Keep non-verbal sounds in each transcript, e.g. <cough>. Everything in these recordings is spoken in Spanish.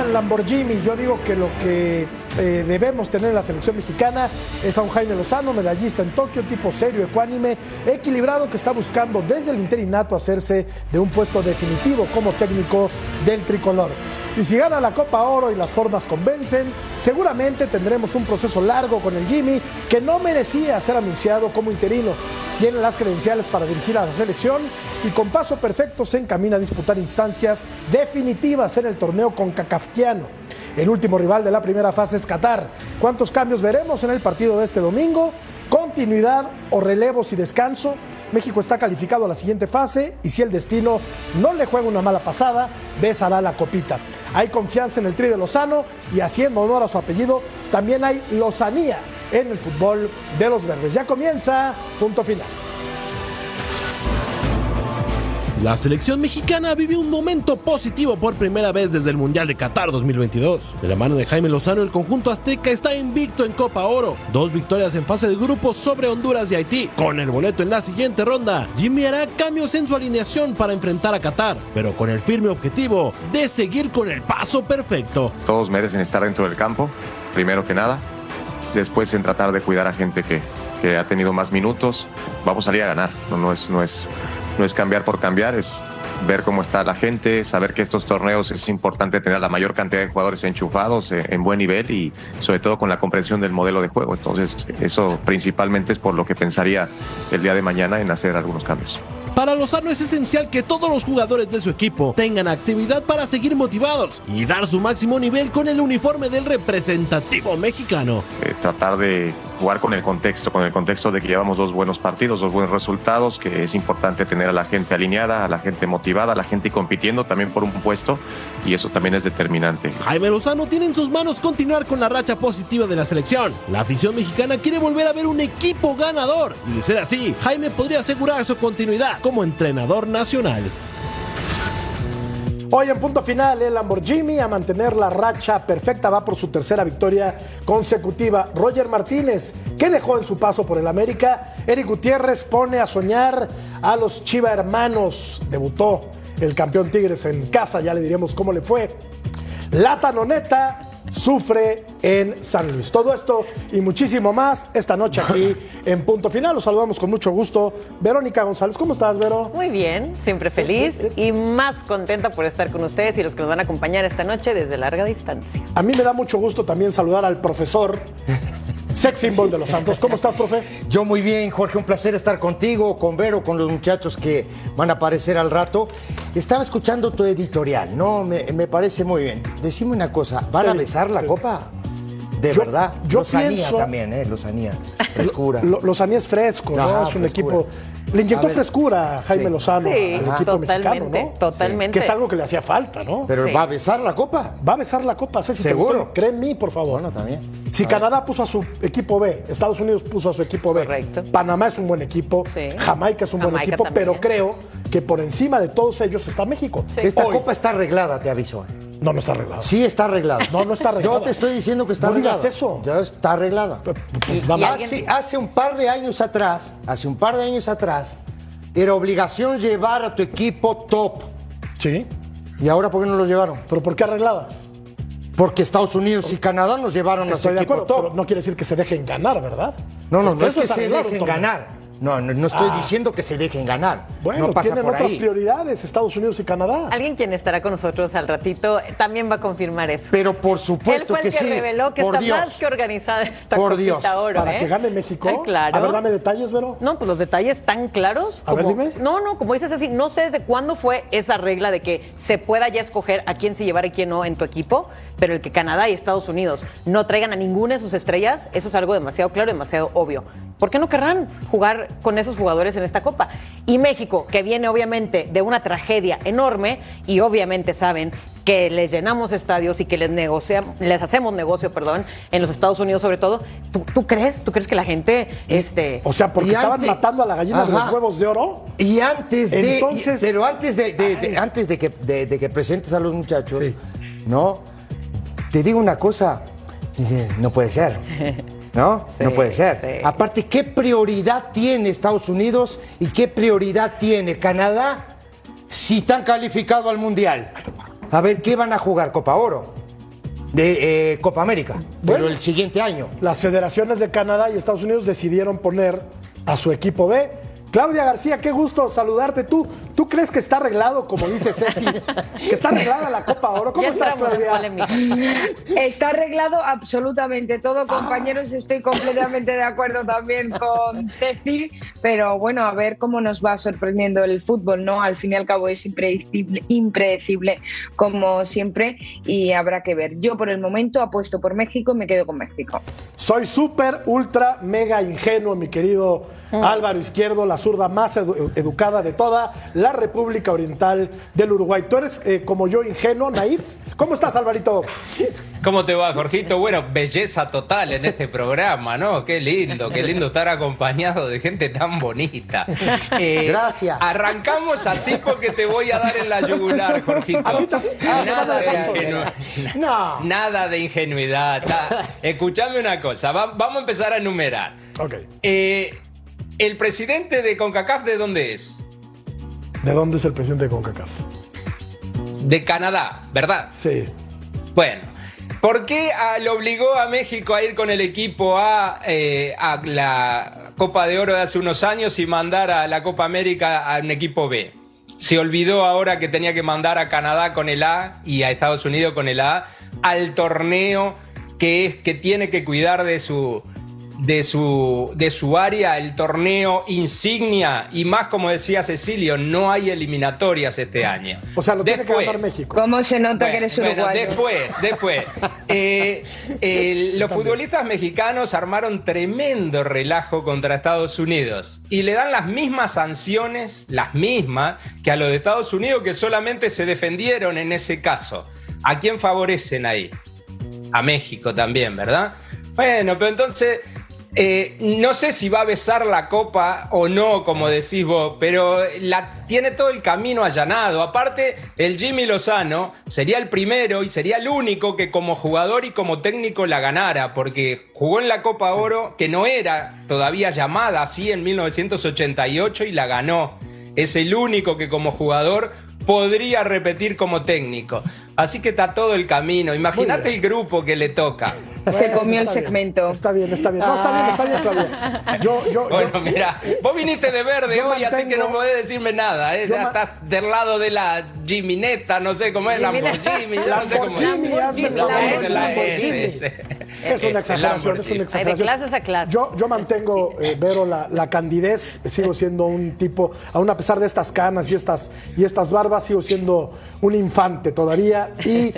Llaman Lamborghini, yo digo que lo que eh, debemos tener en la selección mexicana es a un Jaime Lozano, medallista en Tokio, tipo serio, ecuánime, equilibrado, que está buscando desde el interinato hacerse de un puesto definitivo como técnico del tricolor. Y si gana la Copa Oro y las formas convencen, seguramente tendremos un proceso largo con el Jimmy que no merecía ser anunciado como interino. Tiene las credenciales para dirigir a la selección y con paso perfecto se encamina a disputar instancias definitivas en el torneo con El último rival de la primera fase es Qatar. ¿Cuántos cambios veremos en el partido de este domingo? ¿Continuidad o relevos y descanso? México está calificado a la siguiente fase y si el destino no le juega una mala pasada, besará la copita. Hay confianza en el tri de Lozano y haciendo honor a su apellido, también hay lozanía en el fútbol de los verdes. Ya comienza, punto final. La selección mexicana vive un momento positivo por primera vez desde el Mundial de Qatar 2022. De la mano de Jaime Lozano, el conjunto azteca está invicto en Copa Oro. Dos victorias en fase de grupos sobre Honduras y Haití. Con el boleto en la siguiente ronda, Jimmy hará cambios en su alineación para enfrentar a Qatar, pero con el firme objetivo de seguir con el paso perfecto. Todos merecen estar dentro del campo, primero que nada. Después en tratar de cuidar a gente que, ha tenido más minutos. Vamos a salir a ganar, no, no es... No es no es cambiar por cambiar, es ver cómo está la gente, saber que estos torneos es importante tener la mayor cantidad de jugadores enchufados eh, en buen nivel y sobre todo con la comprensión del modelo de juego. Entonces, eso principalmente es por lo que pensaría el día de mañana en hacer algunos cambios. Para Lozano es esencial que todos los jugadores de su equipo tengan actividad para seguir motivados y dar su máximo nivel con el uniforme del representativo mexicano. Eh, tratar de jugar con el contexto, con el contexto de que llevamos dos buenos partidos, dos buenos resultados, que es importante tener a la gente alineada, a la gente motivada, a la gente compitiendo también por un puesto y eso también es determinante. Jaime Lozano tiene en sus manos continuar con la racha positiva de la selección. La afición mexicana quiere volver a ver un equipo ganador y de ser así, Jaime podría asegurar su continuidad como entrenador nacional. Hoy en punto final, el Lamborghini a mantener la racha perfecta va por su tercera victoria consecutiva. Roger Martínez, ¿qué dejó en su paso por el América? Eric Gutiérrez pone a soñar a los Chiva hermanos. Debutó el campeón Tigres en casa, ya le diremos cómo le fue. La Tanoneta sufre en San Luis. Todo esto y muchísimo más esta noche aquí <laughs> en Punto Final. Los saludamos con mucho gusto. Verónica González, ¿cómo estás, Vero? Muy bien, siempre feliz y más contenta por estar con ustedes y los que nos van a acompañar esta noche desde larga distancia. A mí me da mucho gusto también saludar al profesor <laughs> Sex symbol de los Santos. ¿Cómo estás, profe? Yo muy bien, Jorge. Un placer estar contigo, con Vero, con los muchachos que van a aparecer al rato. Estaba escuchando tu editorial, ¿no? Me, me parece muy bien. Decime una cosa, ¿van a besar la copa? De Yo- verdad. yo Lozanía pienso- también, ¿eh? Lozanía. Frescura. Lo- Lozanía es fresco, ¿no? Ajá, es un frescura. equipo. Le inyectó ver. frescura a Jaime Sí. Lozano Sí, al equipo totalmente, mexicano, ¿no? totalmente. Que es algo que le hacía falta, ¿no? Pero Sí. ¿va a besar la copa? Va a besar la copa, Ceci. ¿Seguro? Cree en mí, por favor. Bueno, también. Si A ver. Canadá puso a su equipo B, Estados Unidos puso a su equipo B, Correcto. Panamá es un buen equipo, Sí. Jamaica es un buen equipo, también. pero creo que por encima de todos ellos está México. Sí. Esta Hoy- copa está arreglada, te aviso. No, no está arreglado. Sí está arreglada. No, no está arreglada. <laughs> Yo te estoy diciendo que está No digas arreglada. eso. Ya está arreglada. Alguien- Hace, hace un par de años atrás, hace un par de años atrás, era obligación llevar a tu equipo top. Sí, ¿Y ahora por qué no lo llevaron? pero ¿por qué arreglada? Porque Estados Unidos y Canadá nos llevaron a de equipo acuerdo, top. pero no quiere decir que se dejen ganar, ¿verdad? No, no, Porque no es que se dejen ganar. No, no, no estoy Ah. diciendo que se dejen ganar. Bueno, no pasa tienen por otras ahí. prioridades, Estados Unidos y Canadá. Alguien quien estará con nosotros al ratito también va a confirmar eso. Pero por Él supuesto fue el que, que, sí. reveló que por está Dios. más que organizada esta Por Dios. oro, Para ¿eh? que gane México. Eh, claro. A ver, dame detalles, Vero. No, pues los detalles tan claros. A ver, dime. No, no, como dices así, no sé desde cuándo fue esa regla de que se pueda ya escoger a quién se llevar y quién no en tu equipo, pero el que Canadá y Estados Unidos no traigan a ninguna de sus estrellas, eso es algo demasiado claro, demasiado obvio. ¿Por qué no querrán jugar con esos jugadores en esta Copa? Y México, que viene obviamente de una tragedia enorme y obviamente saben que les llenamos estadios y que les negociamos, les hacemos negocio, perdón, en los Estados Unidos sobre todo. ¿Tú, tú crees? ¿Tú crees que la gente, este, O sea, porque Y estaban antes- matando a la gallina de los huevos de oro. Y antes de. Entonces- pero antes de, de- de- Ay. antes de que, de, de que presentes a los muchachos, Sí. ¿no? Te digo una cosa. No puede ser. <laughs> ¿No? Sí, no puede ser. sí. Aparte, ¿qué prioridad tiene Estados Unidos y qué prioridad tiene Canadá si están calificados al Mundial? A ver, ¿qué van a jugar? Copa Oro. De eh, Copa América. Pero el siguiente año. Las federaciones de Canadá y Estados Unidos decidieron poner a su equipo B. Claudia García, qué gusto saludarte. ¿Tú, ¿Tú crees que está arreglado, como dice Ceci, <laughs> que está arreglada la Copa Oro? ¿Cómo ya estás, Claudia? Está arreglado absolutamente todo, compañeros. Estoy completamente de acuerdo también con <laughs> Ceci, pero bueno, a ver cómo nos va sorprendiendo el fútbol, ¿no? Al fin y al cabo es impredecible, impredecible como siempre y habrá que ver. Yo por el momento apuesto por México y me quedo con México. Soy súper, ultra, mega ingenuo, mi querido Álvaro Izquierdo, la zurda más edu- educada de toda la República Oriental del Uruguay. ¿Tú eres eh, como yo ingenuo, naif? ¿Cómo estás, Alvarito? ¿Cómo te va, Jorgito? Bueno, belleza total en este programa, ¿no? Qué lindo, qué lindo estar acompañado de gente tan bonita. Eh, Gracias. Arrancamos así porque te voy a dar en la yugular, Jorgito. A mí también. Ah, Nada de, No. Nada de ingenuidad. Escuchame una cosa, va- vamos a empezar a enumerar. Ok. Eh, ¿El presidente de CONCACAF de dónde es? ¿De dónde es el presidente de CONCACAF? De Canadá, ¿verdad? Sí. Bueno, ¿por qué le obligó a México a ir con el equipo a, eh, a la Copa de Oro de hace unos años y mandar a la Copa América a un equipo B? Se olvidó ahora que tenía que mandar a Canadá con el A y a Estados Unidos con el A al torneo que es que tiene que cuidar de su de su de su área el torneo insignia y más como decía Cecilio no hay eliminatorias este año. O sea, lo tiene que Después- ganar México. ¿Cómo se nota bueno, que eres bueno, uruguayo? después, después. <laughs> Eh, eh, los futbolistas mexicanos armaron tremendo relajo contra Estados Unidos y le dan las mismas sanciones, las mismas, que a los de Estados Unidos que solamente se defendieron en ese caso. ¿A quién favorecen ahí? A México también, ¿verdad? Bueno, pero entonces eh, no sé si va a besar la copa o no, como decís vos, pero la, tiene todo el camino allanado. Aparte, el Jimmy Lozano sería el primero y sería el único que como jugador y como técnico la ganara, porque jugó en la Copa Oro, que no era todavía llamada así en 1988 y la ganó. Es el único que como jugador podría repetir como técnico. Así que está todo el camino. Imagínate el grupo que le toca. Se comió el bien, segmento. Está bien, está bien. No, está bien, está bien, Claudia. Yo, yo, yo- Bueno, mira, vos viniste de verde hoy, así que no podés decirme nada. ¿eh? Ya estás del lado de la Jimineta, no sé cómo es, Lamborghini, yo no sé cómo es. <laughs> Es la una exageración, es una exageración. de clases a clases. Yo, yo mantengo, eh, Vero, la, la candidez, sigo siendo un tipo, aún a pesar de estas canas y estas, y estas barbas, sigo siendo un infante todavía y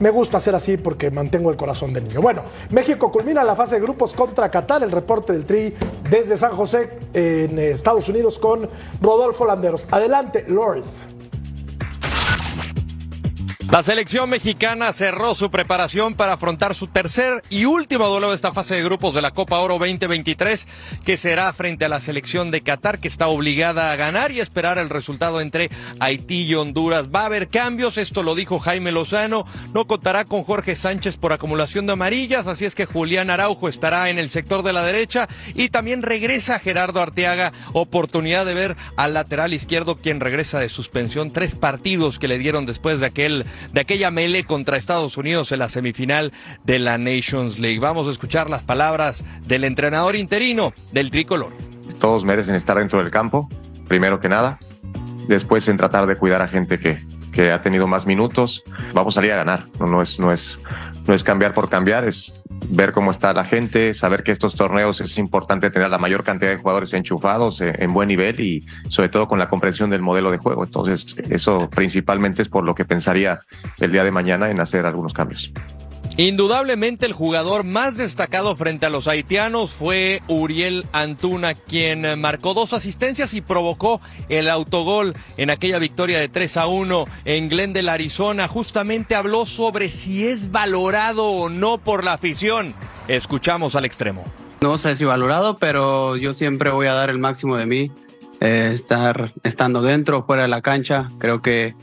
me gusta ser así porque mantengo el corazón de niño. Bueno, México culmina la fase de grupos contra Qatar, el reporte del Tri desde San José en Estados Unidos con Rodolfo Landeros. Adelante, Lord. La selección mexicana cerró su preparación para afrontar su tercer y último duelo de esta fase de grupos de la Copa Oro 2023, que será frente a la selección de Qatar, que está obligada a ganar y esperar el resultado entre Haití y Honduras. Va a haber cambios, esto lo dijo Jaime Lozano, no contará con Jorge Sánchez por acumulación de amarillas, así es que Julián Araujo estará en el sector de la derecha y también regresa Gerardo Arteaga, oportunidad de ver al lateral izquierdo quien regresa de suspensión, tres partidos que le dieron después de aquel de aquella mele contra Estados Unidos en la semifinal de la Nations League. Vamos a escuchar las palabras del entrenador interino del tricolor. todos merecen estar dentro del campo, primero que nada. Después en tratar de cuidar a gente que, que ha tenido más minutos. Vamos a salir a ganar. No, es, no, es, no es cambiar por cambiar, es ver cómo está la gente, saber que estos torneos es importante tener la mayor cantidad de jugadores enchufados eh, en buen nivel y sobre todo con la comprensión del modelo de juego. Entonces, eso principalmente es por lo que pensaría el día de mañana en hacer algunos cambios. Indudablemente el jugador más destacado frente a los haitianos fue Uriel Antuna, quien marcó dos asistencias y provocó el autogol en aquella victoria de 3 a 1 en Glendale, Arizona. Justamente habló sobre si es valorado o no por la afición. Escuchamos al extremo. No sé si valorado, pero yo siempre voy a dar el máximo de mí. Eh, estar estando dentro o fuera de la cancha. Creo que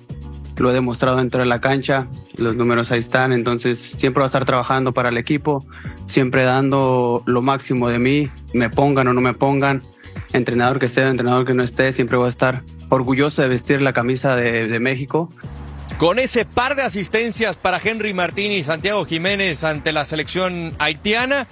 lo he demostrado dentro de la cancha, los números ahí están, entonces siempre voy a estar trabajando para el equipo, siempre dando lo máximo de mí, me pongan o no me pongan, entrenador que esté, entrenador que no esté, siempre voy a estar orgulloso de vestir la camisa de, de México. Con ese par de asistencias para Henry Martín y Santiago Jiménez ante la selección haitiana,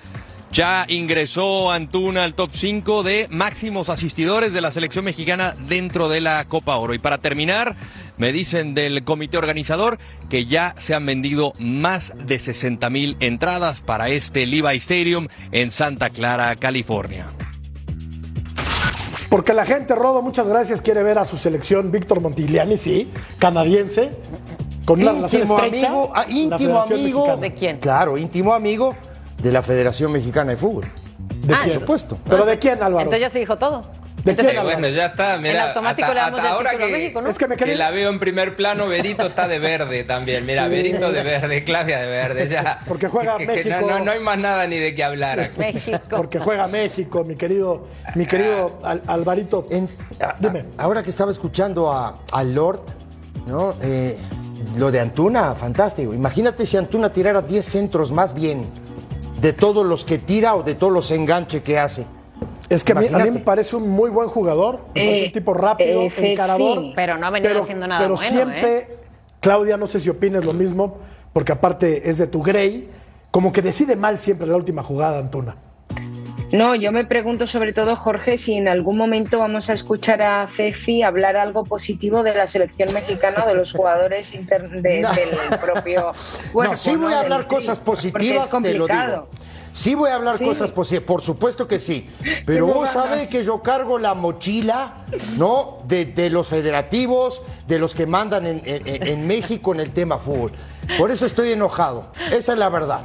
ya ingresó Antuna al top 5 de máximos asistidores de la selección mexicana dentro de la Copa Oro. Y para terminar, me dicen del comité organizador que ya se han vendido más de 60 mil entradas para este Levi Stadium en Santa Clara, California. Porque la gente, Rodo, muchas gracias, quiere ver a su selección Víctor Montigliani, sí, canadiense, con una relación íntimo estrecha amigo, ah, íntimo amigo. Mexicana. ¿De quién? Claro, íntimo amigo de la Federación Mexicana de Fútbol. ¿De Ah, quién? Por supuesto. ¿Pero de quién, Álvaro? Entonces ya se dijo todo. ¿De Entonces, Bueno, ya está, mira. En automático hasta- le damos hasta ahora que, México, ¿no? Es que me que quedé... la veo en primer plano, Berito está de verde también. Mira, Sí. Berito de verde, Claudia de verde, ya. <laughs> Porque juega Que- que México. no, no- no hay más nada ni de qué hablar aquí. México. Porque juega México, mi querido, mi querido Al- Alvarito. En- a- Dime. a- ahora que estaba escuchando a, a Lord, ¿no? Eh, lo de Antuna, fantástico. Imagínate si Antuna tirara 10 centros más bien de todos los que tira o de todos los enganches que hace. Es que a mí, a mí me parece un muy buen jugador, Eh, un tipo rápido, eh, encarador. Pero no ha venido haciendo nada Pero bueno, siempre, ¿eh? Claudia, no sé si opines lo mismo, porque aparte es de tu Grey, como que decide mal siempre la última jugada, Antuna. No, yo me pregunto sobre todo, Jorge, si en algún momento vamos a escuchar a Fefi hablar algo positivo de la selección mexicana, de los jugadores inter- de- <laughs> No. del propio cuerpo. no, sí voy a hablar cosas es positivas, te lo digo. Sí voy a hablar Sí. cosas positivas, por supuesto que sí. Pero vos sabés que yo cargo la mochila, ¿no? De, de los federativos, de los que mandan en, en- en México en el tema fútbol. Por eso estoy enojado. Esa es la verdad.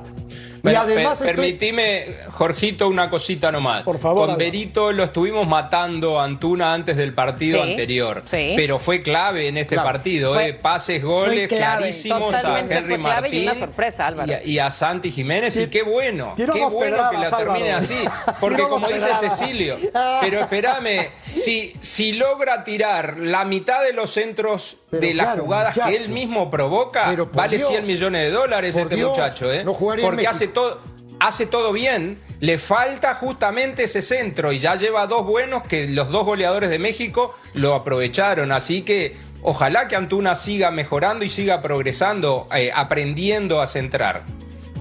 Bueno, y además per- estoy... permitime, Jorgito, una cosita nomás. Por favor, Con Álvaro. Berito lo estuvimos matando a Antuna antes del partido Sí, anterior. sí. Pero fue clave en este partido, Fue- ¿eh? Pases, goles clave, clarísimos a Henry y Martín. una sorpresa, Álvaro. y a, y a Santi Jiménez. Y qué bueno. qué bueno que la termine Álvaro. así. <laughs> Porque como dice. Cecilio, pero espérame, si, si logra tirar la mitad de los centros Pero de las claro, jugadas que él mismo provoca, vale Dios. 100 millones de dólares este Dios, muchacho, ¿eh? no Porque hace todo hace todo bien, le falta justamente ese centro y ya lleva dos buenos que los dos goleadores de México lo aprovecharon, así que ojalá que Antuna siga mejorando y siga progresando, eh, aprendiendo a centrar.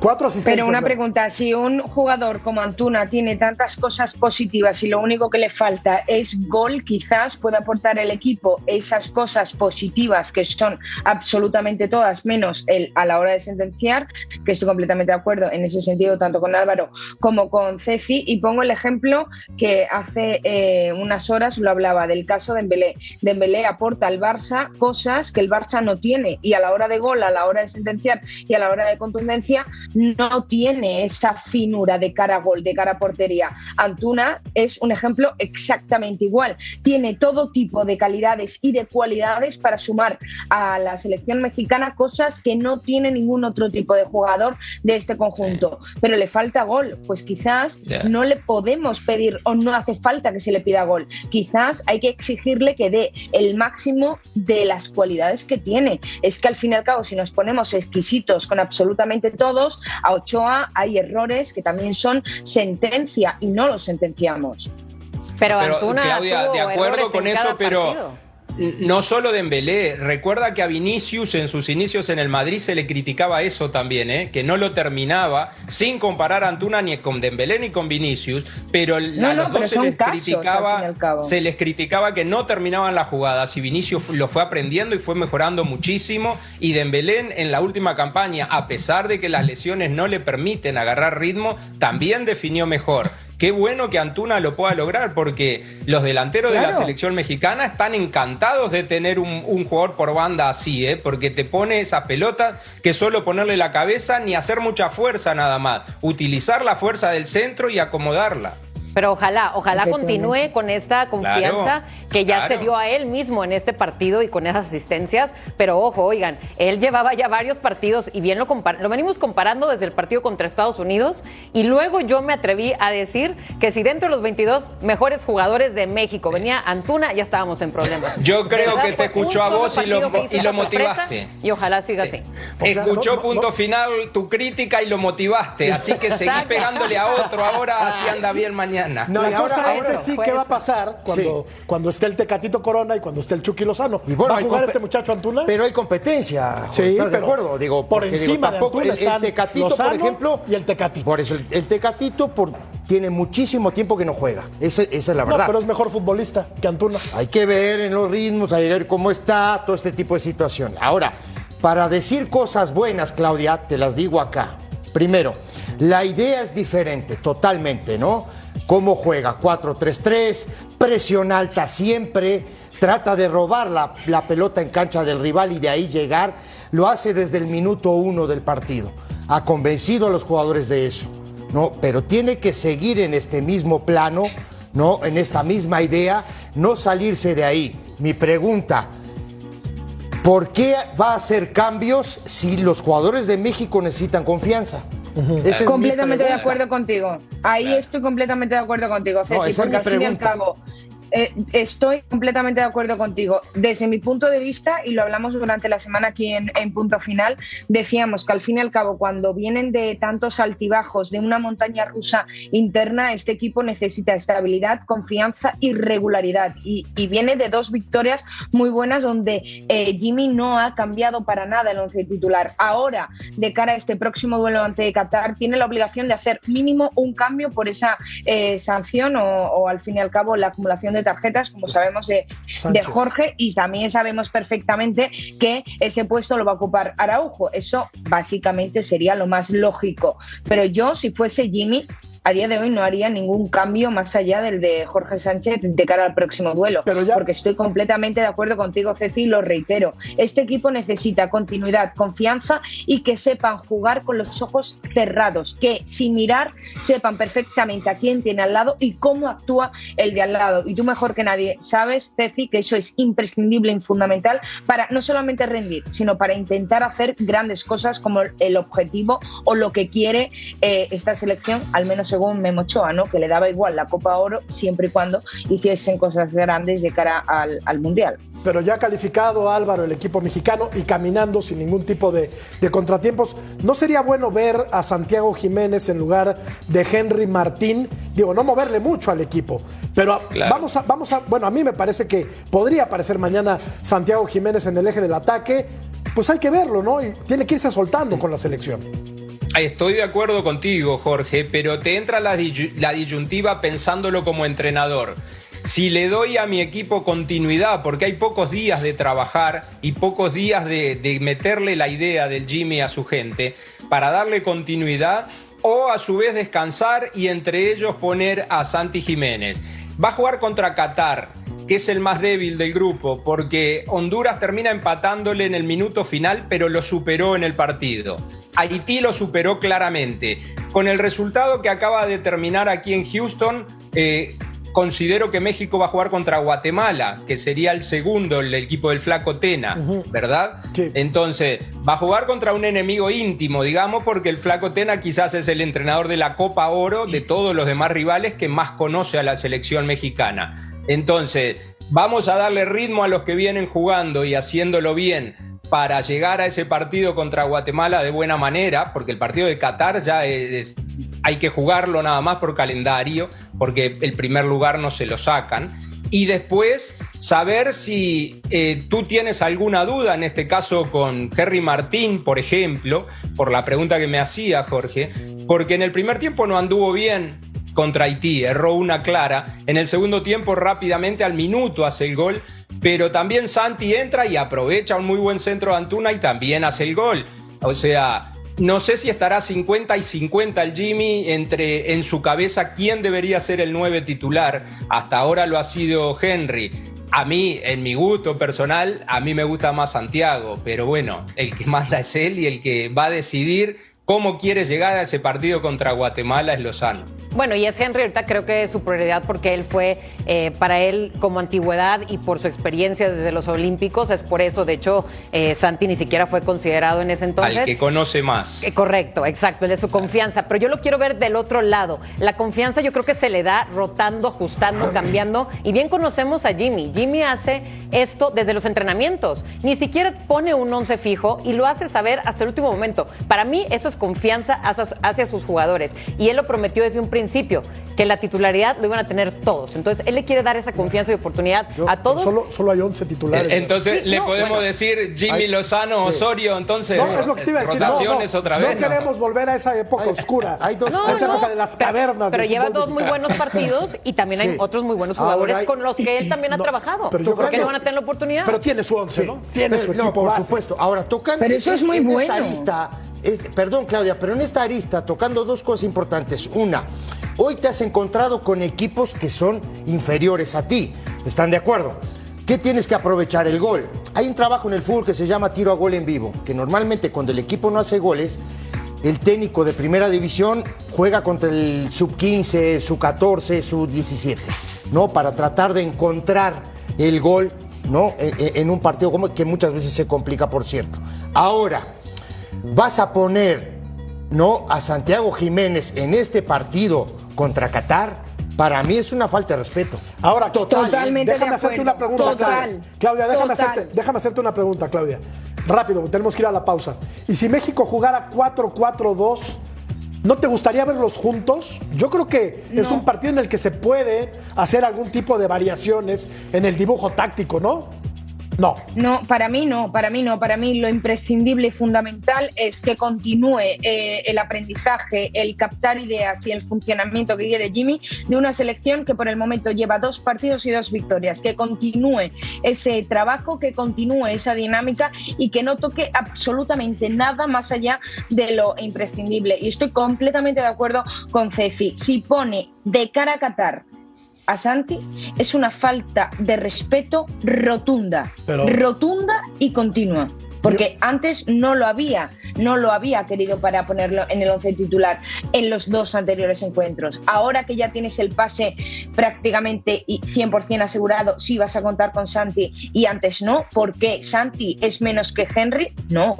Cuatro asistencias. Pero una pregunta, si un jugador como Antuna tiene tantas cosas positivas y lo único que le falta es gol, quizás pueda aportar el equipo esas cosas positivas que son absolutamente todas, menos el a la hora de sentenciar, que estoy completamente de acuerdo en ese sentido, tanto con Álvaro como con Cefi. Y pongo el ejemplo que hace eh, unas horas lo hablaba del caso de Dembélé. Dembélé aporta al Barça cosas que el Barça no tiene y a la hora de gol, a la hora de sentenciar y a la hora de contundencia no tiene esa finura de cara a gol, de cara a portería. Antuna es un ejemplo exactamente igual. Tiene todo tipo de calidades y de cualidades para sumar a la selección mexicana cosas que no tiene ningún otro tipo de jugador de este conjunto. Pero le falta gol. Pues quizás no le podemos pedir o no hace falta que se le pida gol. Quizás hay que exigirle que dé el máximo de las cualidades que tiene. Es que al fin y al cabo, si nos ponemos exquisitos con absolutamente todos, a Ochoa hay errores que también son sentencia y no los sentenciamos. Pero, Pero, Antuna Claudia, tuvo de acuerdo con en eso, pero- partido. No solo Dembélé, recuerda que a Vinicius en sus inicios en el Madrid se le criticaba eso también, ¿eh? que no lo terminaba, sin comparar a Antuna ni con Dembélé ni con Vinicius, pero a los dos se les, criticaba, se les criticaba que no terminaban las jugadas y Vinicius lo fue aprendiendo y fue mejorando muchísimo y Dembélé en la última campaña, a pesar de que las lesiones no le permiten agarrar ritmo, también definió mejor. Qué bueno que Antuna lo pueda lograr porque los delanteros de la selección mexicana están encantados de tener un, jugador por banda así, ¿eh? porque te pone esa pelota que solo ponerle la cabeza ni hacer mucha fuerza nada más, utilizar la fuerza del centro y acomodarla. Pero ojalá, ojalá continúe con esta confianza que ya se dio a él mismo en este partido y con esas asistencias. Pero ojo, oigan, él llevaba ya varios partidos y bien lo, lo venimos comparando desde el partido contra Estados Unidos. Y luego yo me atreví a decir que si dentro de los 22 mejores jugadores de México venía Antuna, ya estábamos en problemas. Yo creo que te escuchó a vos y lo, y lo motivaste. Y ojalá siga así. escuchó punto final tu crítica y lo motivaste. Así que seguí pegándole a otro ahora, así anda bien mañana. No, la cosa es sí, ¿qué va a pasar cuando, cuando esté el Tecatito Corona y cuando esté el Chucky Lozano? Y ¿Va a jugar este muchacho Antuna? Pero hay competencia. Sí, ¿Estás de acuerdo? Digo, por encima tampoco, de Antuna el, Tecatito, por ejemplo. Y el Tecatito. Por eso, el, Tecatito por, tiene muchísimo tiempo que no juega. esa es la verdad. No, pero es mejor futbolista que Antuna. Hay que ver en los ritmos, hay que ver cómo está, todo este tipo de situaciones. Ahora, para decir cosas buenas, Claudia, te las digo acá. Primero, la idea es diferente, totalmente, ¿no? Cómo juega, 4-3-3, presión alta siempre, trata de robar la, pelota en cancha del rival y de ahí llegar, lo hace desde el minuto uno del partido. Ha convencido a los jugadores de eso, ¿no? Pero tiene que seguir en este mismo plano, ¿no? En esta misma idea, no salirse de ahí. Mi pregunta, ¿por qué va a hacer cambios si los jugadores de México necesitan confianza? Completamente de acuerdo contigo. Ahí estoy completamente de acuerdo contigo, Ceci, porque al fin y al cabo eh, estoy completamente de acuerdo contigo. Desde mi punto de vista, y lo hablamos durante la semana aquí en, Punto Final, decíamos que al fin y al cabo, cuando vienen de tantos altibajos, de una montaña rusa interna, este equipo necesita estabilidad, confianza y regularidad. Y, viene de dos victorias muy buenas donde eh, Jimmy no ha cambiado para nada el once titular. Ahora, de cara a este próximo duelo ante Qatar, tiene la obligación de hacer mínimo un cambio por esa eh, sanción o, o al fin y al cabo la acumulación de tarjetas, como sabemos de, de, Jorge, y también sabemos perfectamente que ese puesto lo va a ocupar Araujo. Eso básicamente sería lo más lógico. Pero yo, si fuese Jimmy, a día de hoy no haría ningún cambio más allá del de Jorge Sánchez de cara al próximo duelo. Porque estoy completamente de acuerdo contigo, Ceci, y lo reitero. Este equipo necesita continuidad, confianza y que sepan jugar con los ojos cerrados, que sin mirar sepan perfectamente a quién tiene al lado y cómo actúa el de al lado. Y tú mejor que nadie sabes, Ceci, que eso es imprescindible y fundamental para no solamente rendir, sino para intentar hacer grandes cosas como el objetivo o lo que quiere eh, esta selección, al menos según Memo ¿no? que le daba igual la Copa Oro siempre y cuando hiciesen cosas grandes de cara al, Mundial. Pero ya calificado Álvaro, el equipo mexicano, y caminando sin ningún tipo de, contratiempos, ¿no sería bueno ver a Santiago Jiménez en lugar de Henry Martín? Digo, no moverle mucho al equipo, pero vamos, a, vamos a, bueno, a mí me parece que podría aparecer mañana Santiago Jiménez en el eje del ataque, pues hay que verlo, ¿no? Y tiene que irse soltando con la selección. Estoy de acuerdo contigo, Jorge, pero te entra la, disyuntiva pensándolo como entrenador. Si le doy a mi equipo continuidad, porque hay pocos días de trabajar y pocos días de, de meterle la idea del Jimmy a su gente, para darle continuidad, o a su vez descansar y entre ellos poner a Santi Jiménez. Va a jugar contra Qatar que es el más débil del grupo, porque Honduras termina empatándole en el minuto final, pero lo superó en el partido. Haití lo superó claramente. Con el resultado que acaba de terminar aquí en Houston, eh, considero que México va a jugar contra Guatemala, que sería el segundo, el equipo del Flaco Tena, ¿verdad? Entonces, va a jugar contra un enemigo íntimo, digamos, porque el Flaco Tena quizás es el entrenador de la Copa Oro de todos los demás rivales que más conoce a la selección mexicana. Entonces, vamos a darle ritmo a los que vienen jugando y haciéndolo bien para llegar a ese partido contra Guatemala de buena manera, porque el partido de Qatar ya hay que jugarlo nada más por calendario, porque el primer lugar no se lo sacan. Y después saber si eh, tú tienes alguna duda, en este caso con Henry Martín, por ejemplo, por la pregunta que me hacía Jorge, porque en el primer tiempo no anduvo bien contra Haití, erró una clara, en el segundo tiempo rápidamente al minuto hace el gol, pero también Santi entra y aprovecha un muy buen centro de Antuna y también hace el gol. O sea, no sé si estará 50 y 50 el Jimmy entre en su cabeza quién debería ser el 9 titular. Hasta ahora lo ha sido Henry. A mí, en mi gusto personal, a mí me gusta más Santiago, pero bueno, el que manda es él y el que va a decidir cómo quiere llegar a ese partido contra Guatemala es Lozano. Bueno, y es Henry ahorita creo que es su prioridad porque él fue, eh, para él como antigüedad y por su experiencia desde los Olímpicos, es por eso, de hecho, eh, Santi ni siquiera fue considerado en ese entonces. Al que conoce más. Eh, correcto, exacto, él es su confianza, pero yo lo quiero ver del otro lado. La confianza yo creo que se le da rotando, ajustando, cambiando, y bien conocemos a Jimmy. Jimmy hace esto desde los entrenamientos, ni siquiera pone un once fijo y lo hace saber hasta el último momento. Para mí eso es confianza hacia, hacia sus jugadores, y él lo prometió desde un principio que la titularidad lo iban a tener todos. Entonces, él le quiere dar esa confianza y oportunidad a todos. Solo, solo hay 11 titulares. Entonces, Sí, le no, podemos bueno. decir Jimmy Hay- Lozano, sí. Osorio, entonces. No, es lo que te iba a decir. No, no, rotaciones otra vez. no queremos volver a esa época oscura. hay dos- a esa No, época de las cavernas. Pero lleva dos muy buenos partidos y también Sí. hay otros muy buenos jugadores hay- con los que él también ha No, trabajado. pero ¿Por qué no van a tener la oportunidad? Pero tiene su 11, ¿no? Tiene su equipo no, por base. supuesto. Ahora, tocando. Pero eso es muy en bueno. Esta arista, es- perdón, Claudia, pero en esta arista, tocando dos cosas importantes. Una, hoy te has encontrado con equipos que son inferiores a ti. ¿Están de acuerdo? ¿Qué tienes que aprovechar el gol? Hay un trabajo en el fútbol que se llama tiro a gol en vivo, que normalmente cuando el equipo no hace goles, el técnico de primera división juega contra el sub 15, sub 14, sub 17, ¿no? Para tratar de encontrar el gol, ¿no? En, en- en un partido como que muchas veces se complica, por cierto. Ahora, vas a poner, ¿no? A Santiago Jiménez en este partido contra Qatar. Para mí es una falta de respeto. Ahora, Total. Totalmente déjame de hacerte una pregunta, Total. Claudia. Claudia, déjame Total. hacerte, déjame hacerte una pregunta, Claudia. Rápido, tenemos que ir a la pausa. ¿Y si México jugara 4-4-2, no te gustaría verlos juntos? Yo creo que es un partido en el que se puede hacer algún tipo de variaciones en el dibujo táctico, ¿no? No. No, para mí no, para mí no, para mí lo imprescindible y fundamental es que continúe eh, el aprendizaje, el captar ideas y el funcionamiento que quiere Jimmy de una selección que por el momento lleva dos partidos y dos victorias, que continúe ese trabajo, que continúe esa dinámica y que no toque absolutamente nada más allá de lo imprescindible. Y estoy completamente de acuerdo con Cefi. Si pone de cara a Qatar a Santi es una falta de respeto rotunda, Pero- rotunda y continua. Porque antes no lo había, no lo había querido para ponerlo en el once titular en los dos anteriores encuentros. Ahora que ya tienes el pase prácticamente y 100% asegurado, si vas a contar con Santi y antes no, ¿por qué Santi es menos que Henry? No.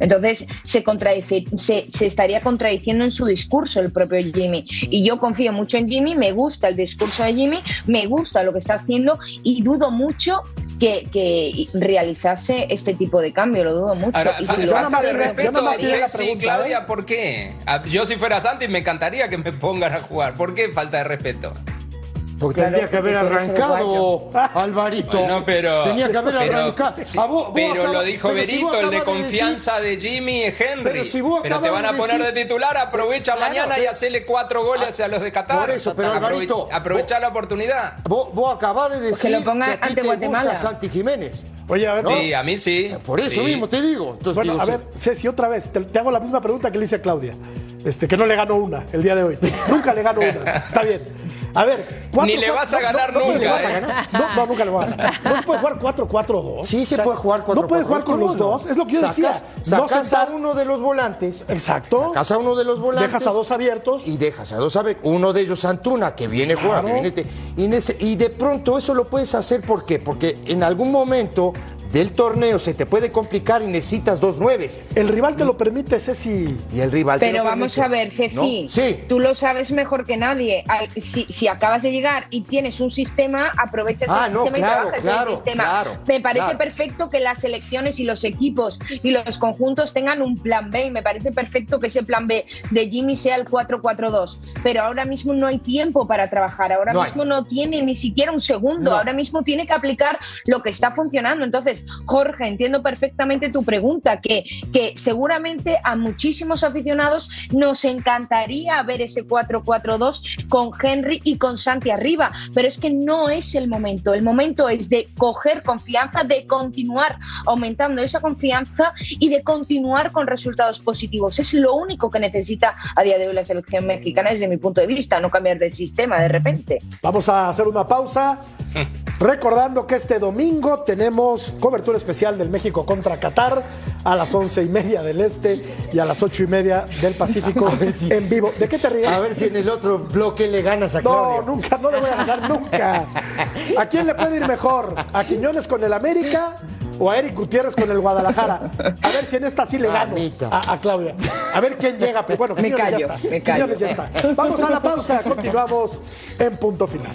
Entonces se, contradice, se, se estaría contradiciendo en su discurso el propio Jimmy. Y yo confío mucho en Jimmy, me gusta el discurso de Jimmy, me gusta lo que está haciendo y dudo mucho que, que realizase este tipo de cambio, lo dudo mucho. Ahora, y si lo falta de yo respeto, la sí, pregunta, Claudia, ¿eh? ¿por qué? Ah, Yo si fuera Santi me encantaría que me pongan a jugar. ¿Por qué falta de respeto? Porque Claro, tendría que haber arrancado, Alvarito. Bueno, pero. Tenía que haber pero- arrancado. Ah, vos- vos pero acabas- lo dijo pero si Berito, el de decir- confianza de Jimmy es Henry. Pero si vos Pero te acabas van a de poner decir- de titular, aprovecha Claro. mañana y hacerle cuatro goles a los de Qatar. Por eso, pero, Alvarito, Aprovecha vos- la oportunidad. Vos, vos acabás de decir Pues que lo ponga a ti ante te Guatemala. gusta Santi Jiménez. Oye, a ver. Sí, a mí sí. Por eso Sí. mismo te digo. Entonces Bueno, digo, a sí. ver, Ceci, otra vez, te, te hago la misma pregunta que le hice a Claudia. Este, que no le ganó una el día de hoy. <laughs> Nunca le ganó una. Está bien. A ver, Ni le vas a ganar no, nunca, le vas a ¿eh? ganar. No, no, nunca le voy a ganar. No se puede jugar 4-4-2. Sí, se puede jugar 4 No puede jugar con los dos. Es lo que yo decía. Sacas, No sacas sentar- a uno de los volantes. Exacto. Sacas a uno de los volantes. Dejas a dos abiertos. Y dejas a dos abiertos. Uno de ellos Antuna, que viene a jugar. que Claro. viene te- y, en ese- y de pronto eso lo puedes hacer, ¿por qué? Porque en algún momento del torneo se te puede complicar y necesitas dos nueves. El rival te lo permite, Ceci. Y el rival te Pero lo vamos permite. a ver, Ceci, ¿No? Sí. tú lo sabes mejor que nadie. Si, si acabas de llegar y tienes un sistema, aprovecha ese Ah, no, sistema y trabajas claro, ese sistema. claro, me parece claro. perfecto que las selecciones y los equipos y los conjuntos tengan un plan B y me parece perfecto que ese plan B de Jimmy sea el 4-4-2. Pero ahora mismo no hay tiempo para trabajar, ahora No hay. mismo no tiene ni siquiera un segundo, No. ahora mismo tiene que aplicar lo que está funcionando. Entonces, Jorge, entiendo perfectamente tu pregunta, que, que seguramente a muchísimos aficionados nos encantaría ver ese 4-4-2 con Henry y con Santi arriba, pero es que no es el momento. El momento es de coger confianza, de continuar aumentando esa confianza y de continuar con resultados positivos. Es lo único que necesita a día de hoy la selección mexicana desde mi punto de vista, no cambiar de sistema de repente. Vamos a hacer una pausa. Recordando que este domingo tenemos cobertura especial del México contra Qatar a las once y media del este y a las ocho y media del Pacífico <laughs> en vivo. ¿De qué te ríes? A ver si en el otro bloque le ganas a No, Claudio. nunca, no le voy a ganar nunca. ¿A quién le puede ir mejor? ¿A Quiñones con el América o a Eric Gutiérrez con el Guadalajara? A ver si en esta sí le gano a, a Claudia. A ver quién llega. Pero bueno, Me Quiñones callo, ya está. me callo. Quiñones ya está. Vamos a la pausa. Continuamos en punto final.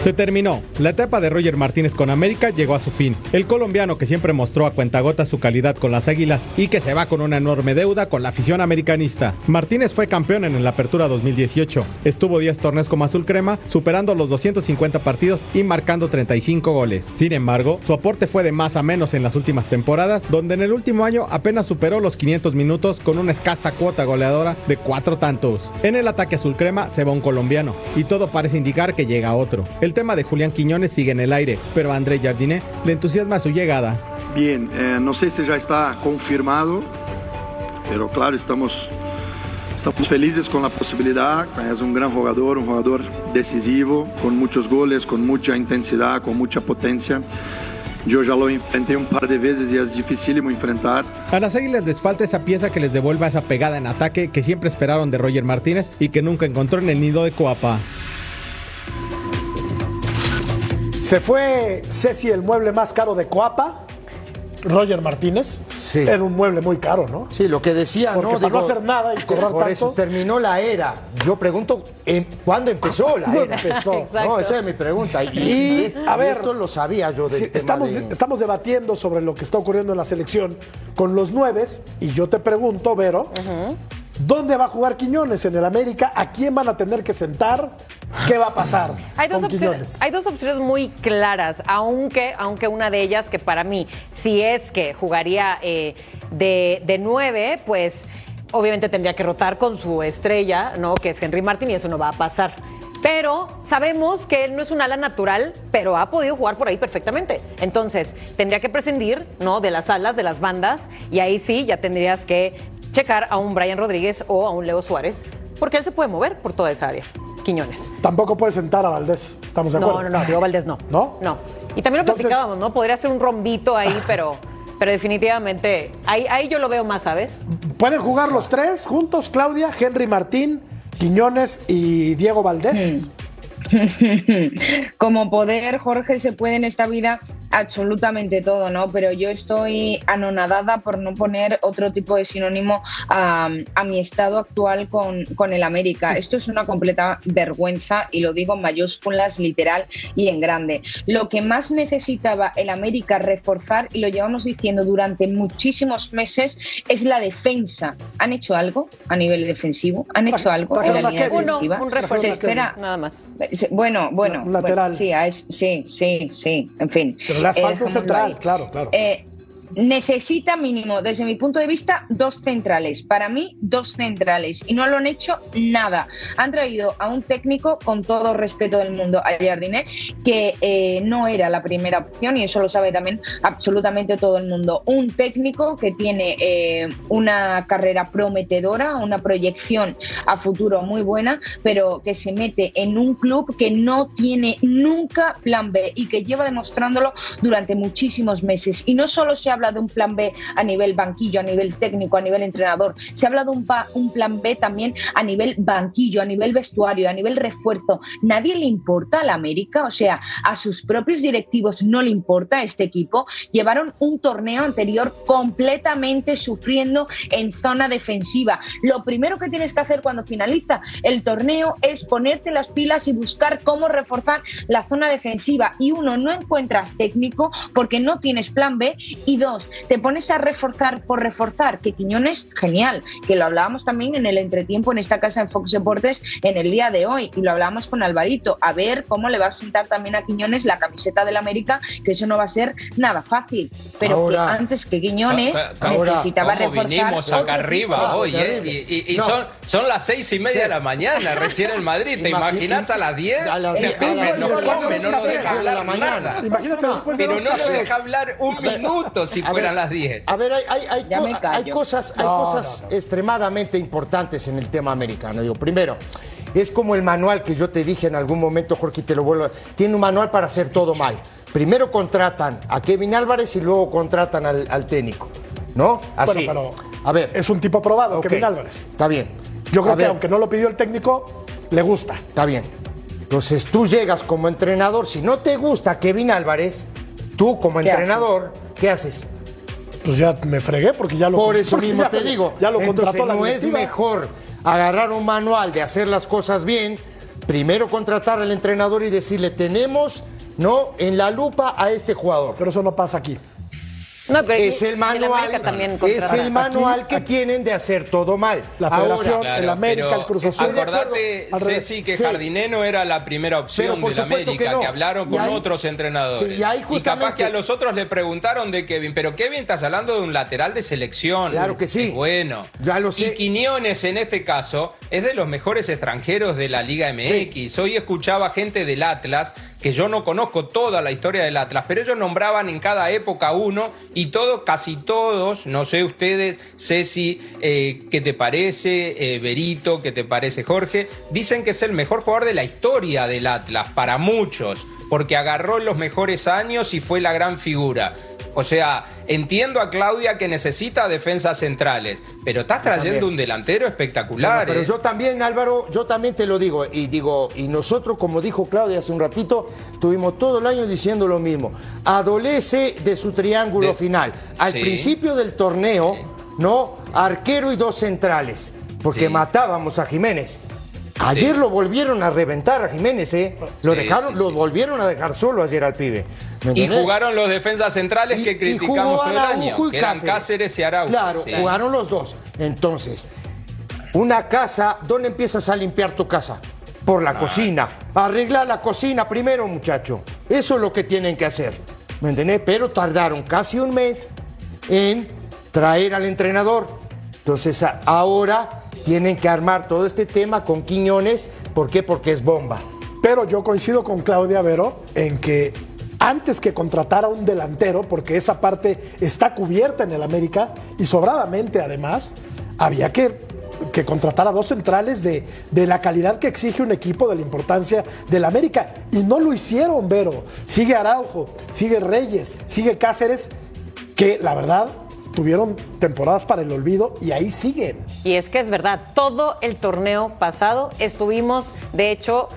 Se terminó. La etapa de Roger Martínez con América llegó a su fin. El colombiano que siempre mostró a cuentagotas su calidad con las Águilas y que se va con una enorme deuda con la afición americanista. Martínez fue campeón en la Apertura 2018. Estuvo 10 torneos como azul crema, superando los 250 partidos y marcando 35 goles. Sin embargo, su aporte fue de más a menos en las últimas temporadas, donde en el último año apenas superó los 500 minutos con una escasa cuota goleadora de cuatro tantos. En el ataque azul crema se va un colombiano y todo parece indicar que llega otro. Tema de Julián Quiñones sigue en el aire, pero a André Jardiné le entusiasma su llegada. Bien, eh, no sé si ya está confirmado, pero claro, estamos, estamos felices con la posibilidad. Es un gran jugador, un jugador decisivo, con muchos goles, con mucha intensidad, con mucha potencia. Yo ya lo enfrenté un par de veces y es dificilísimo enfrentar. A las Águilas les falta esa pieza que les devuelva esa pegada en ataque que siempre esperaron de Roger Martínez y que nunca encontró en el nido de Coapa. Se fue Ceci, el mueble más caro de Coapa. Roger Martínez. Sí. Era un mueble muy caro, ¿no? Sí, lo que decía, Porque ¿no? para no hacer nada y cobrar por tanto. eso terminó la era. Yo pregunto, ¿en- ¿cuándo empezó la ¿Cuándo era? empezó? <laughs> No, esa es mi pregunta. Y, a ver, esto lo sabía yo del Sí, tema estamos, de- estamos debatiendo sobre lo que está ocurriendo en la selección con los nueves y yo te pregunto, Vero, ¿dónde va a jugar Quiñones? ¿En el América? ¿A quién van a tener que sentar? ¿Qué va a pasar Hay dos, con opciones, hay dos opciones muy claras, aunque, aunque una de ellas que para mí, si es que jugaría eh, de, de nueve, pues obviamente tendría que rotar con su estrella, ¿no? Que es Henry Martin y eso no va a pasar. Pero sabemos que él no es un ala natural, pero ha podido jugar por ahí perfectamente. Entonces, tendría que prescindir, ¿no? De las alas, de las bandas, y ahí sí ya tendrías que checar a un Brian Rodríguez o a un Leo Suárez, porque él se puede mover por toda esa área. Quiñones. Tampoco puede sentar a Valdés. ¿Estamos de No, acuerdo? no, no, Diego Valdés no. ¿No? No. Y también lo Entonces- platicábamos, ¿no? Podría ser un rombito ahí, <laughs> pero, pero definitivamente ahí, ahí yo lo veo más, ¿sabes? ¿Pueden jugar los tres juntos, Claudia, Henry Martín, Quiñones y Diego Valdés? <laughs> Como poder, Jorge, se puede en esta vida absolutamente todo, ¿no? Pero yo estoy anonadada por no poner otro tipo de sinónimo a, a mi estado actual con, con el América. Esto es una completa vergüenza y lo digo en mayúsculas, literal y en grande. Lo que más necesitaba el América reforzar, y lo llevamos diciendo durante muchísimos meses, es la defensa. ¿Han hecho algo a nivel defensivo? ¿Han hecho algo en la línea defensiva? Uno, un Se refuerzo. espera Nada más. Bueno, bueno, lateral. bueno, sí, sí, sí, sí, en fin. Pero le hace eh, central, claro, claro. Eh, necesita mínimo, desde mi punto de vista, dos centrales. Para mí, dos centrales. Y no lo han hecho nada. Han traído a un técnico, con todo respeto del mundo, a Jardiné, que eh, no era la primera opción y eso lo sabe también absolutamente todo el mundo. Un técnico que tiene eh, una carrera prometedora, una proyección a futuro muy buena, pero que se mete en un club que no tiene nunca plan B y que lleva demostrándolo durante muchísimos meses. Y no solo se habla de un plan B a nivel banquillo, a nivel técnico, a nivel entrenador, se habla de un, plan B también a nivel banquillo, a nivel vestuario, a nivel refuerzo. Nadie le importa a la América, o sea, a sus propios directivos no le importa este equipo. Llevaron un torneo anterior completamente sufriendo en zona defensiva. Lo primero que tienes que hacer cuando finaliza el torneo es ponerte las pilas y buscar cómo reforzar la zona defensiva. Y uno, no encuentras técnico porque no tienes plan B. Y te pones a reforzar por reforzar, que Quiñones, genial, que lo hablábamos también en el entretiempo en esta casa en Fox Deportes en el día de hoy. Y lo hablábamos con Alvarito, a ver cómo le va a sentar también a Quiñones la camiseta del América, que eso no va a ser nada fácil. Pero Ahora- que antes que Quiñones Ahora, necesitaba ¿cómo reforzar. vinimos acá arriba hoy, ¿eh? Y, y- y No. son, son las seis y media de la mañana, <laughs> recién en Madrid. ¿Te Imagi- imaginas a las diez? a las Te diez, a come, las no nos deja cafés de la hablar mañana. nada. Imagínate después de Pero no nos deja hablar un <laughs> minuto si A fueran ver, las diez. A ver, hay, hay- hay co- hay cosas, hay No, cosas extremadamente importantes en el tema americano. Digo, primero, es como el manual que yo te dije en algún momento, Jorge, y te lo vuelvo a... Tiene un manual para hacer todo mal. Primero contratan a Kevin Álvarez y luego contratan al, al técnico. ¿No? Así. Bueno, a ver. Es un tipo probado, ok, Kevin Álvarez. Está bien. Yo creo A que ver, aunque no lo pidió el técnico, le gusta. Está bien. Entonces tú llegas como entrenador. Si no te gusta Kevin Álvarez, tú como ¿Qué entrenador, ¿qué haces? Pues ya me fregué porque ya lo Por eso mismo ya te digo. Ya lo Entonces contrató la no es mejor agarrar un manual de hacer las cosas bien, primero contratar al entrenador y decirle, tenemos no en la lupa a este jugador. Pero eso no pasa aquí. No, pero es el manual, también es el manual que tienen de hacer todo mal. La Ahora, Federación, el América, el Cruz Azul. Estoy de acuerdo. Acordate. Ceci, que Sí. Jardiné no era la primera opción del América, que que, hablaron Y con otros entrenadores. Sí, y ahí capaz justamente- que a los otros le preguntaron de Kevin, pero Kevin estás hablando de un lateral de selección. Claro que sí. Es bueno. Ya lo sé. Y Quiñones en este caso es de los mejores extranjeros de la Liga MX. Hoy escuchaba gente del Atlas, que yo no conozco toda la historia del Atlas, pero ellos nombraban en cada época uno y todos, casi todos, no sé ustedes, Ceci, eh, ¿qué te parece? Eh, Berito, ¿qué te parece Jorge? Dicen que es el mejor jugador de la historia del Atlas, para muchos, porque agarró los mejores años y fue la gran figura. O sea, entiendo a Claudia que necesita defensas centrales, pero estás trayendo un delantero espectacular. Bueno, pero ¿eh? yo también, Álvaro, yo también te lo digo, y digo, y nosotros, como dijo Claudia hace un ratito, tuvimos todo el año diciendo lo mismo. Adolece de su triángulo De- final. Al Sí. principio del torneo, ¿no? Arquero y dos centrales, porque Sí. matábamos a Jiménez. Ayer lo volvieron a reventar a Jiménez, ¿eh? Lo Sí, dejaron, sí, lo sí. volvieron a dejar solo ayer al pibe. ¿Me Y jugaron los defensas centrales Y- que y criticamos jugó todo el Araujo año, y que Cáceres y Araujo. Claro, sí. jugaron los dos. Entonces, una casa, ¿dónde empiezas a limpiar tu casa? Por la cocina. Arreglar la cocina primero, muchacho. Eso es lo que tienen que hacer. ¿Me entendés? Pero tardaron casi un mes en traer al entrenador. Entonces, ahora tienen que armar todo este tema con Quiñones. ¿Por qué? Porque es bomba. Pero yo coincido con Claudia Vero en que antes que contratar a un delantero, porque esa parte está cubierta en el América y sobradamente además, había que, contratar a dos centrales de, de la calidad que exige un equipo de la importancia del América. Y no lo hicieron, Vero. Sigue Araujo, sigue Reyes, sigue Cáceres, que la verdad tuvieron temporadas para el olvido y ahí siguen. Y es que es verdad, todo el torneo pasado estuvimos, de hecho,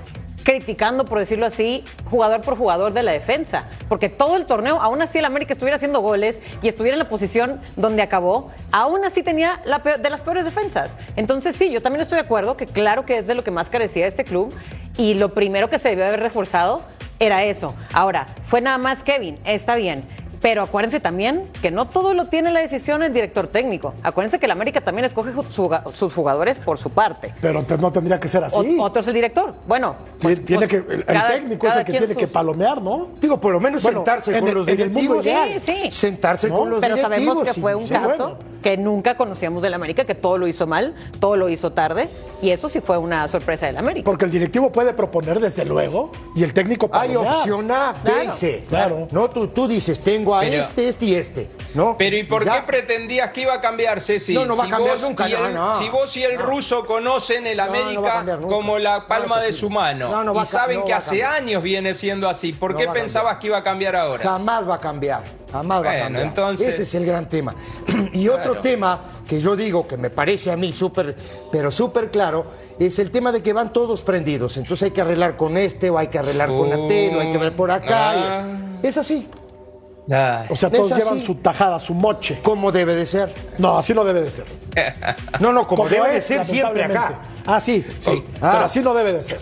criticando, por decirlo así, jugador por jugador de la defensa. Porque todo el torneo, aún así el América estuviera haciendo goles y estuviera en la posición donde acabó, aún así tenía la peor- de las peores defensas. Entonces sí, yo también estoy de acuerdo que claro que es de lo que más carecía este club y lo primero que se debió haber reforzado era eso. Ahora, fue nada más Kevin, está bien. Pero acuérdense también que no todo lo tiene la decisión el director técnico. Acuérdense que el América también escoge su- sus jugadores por su parte. Pero te- no tendría que ser así. O- otro es el director. Bueno, Tiene- pues- tiene pues que, el, cada- técnico es el que tiene que palomear, ¿no? Digo, por lo menos Bueno, sentarse en con el- los directivos. Sí, sí. Sentarse ¿No? con los Pero directivos. sabemos que fue un sí, caso bueno. Que nunca conocíamos del América, que todo lo hizo mal, todo lo hizo tarde, y eso sí fue una sorpresa del América. Porque el directivo puede proponer desde luego y el técnico Hay palomear. opción A, B y C. Claro. No, tú, tú dices, tengo a Pero- este, este y este. ¿no? Pero ¿y por Ya- qué pretendías que iba a cambiar, Ceci? No, no va a Si cambiar vos nunca, no. Si vos y el ruso conocen el No, no va a América cambiar como la palma de su mano No, no va y a saben no que a hace cambiar. años viene siendo así, ¿por No qué a pensabas cambiar. que iba a cambiar ahora? Jamás va a cambiar, jamás va a Bueno, cambiar. entonces- Ese es el gran tema. <clears throat> y otro tema que yo digo que me parece a mí súper, pero súper claro, es el tema de que van todos prendidos. Entonces hay que arreglar con este, o hay que arreglar con Atel, o hay que arreglar por acá. y- Ah. Es así, Ay. O sea, todos llevan su tajada, su moche. como debe de ser. No, así no debe de ser. <laughs> No, no, como, debe de ser siempre acá. Ah, sí, sí. Ah. Pero así no debe de ser.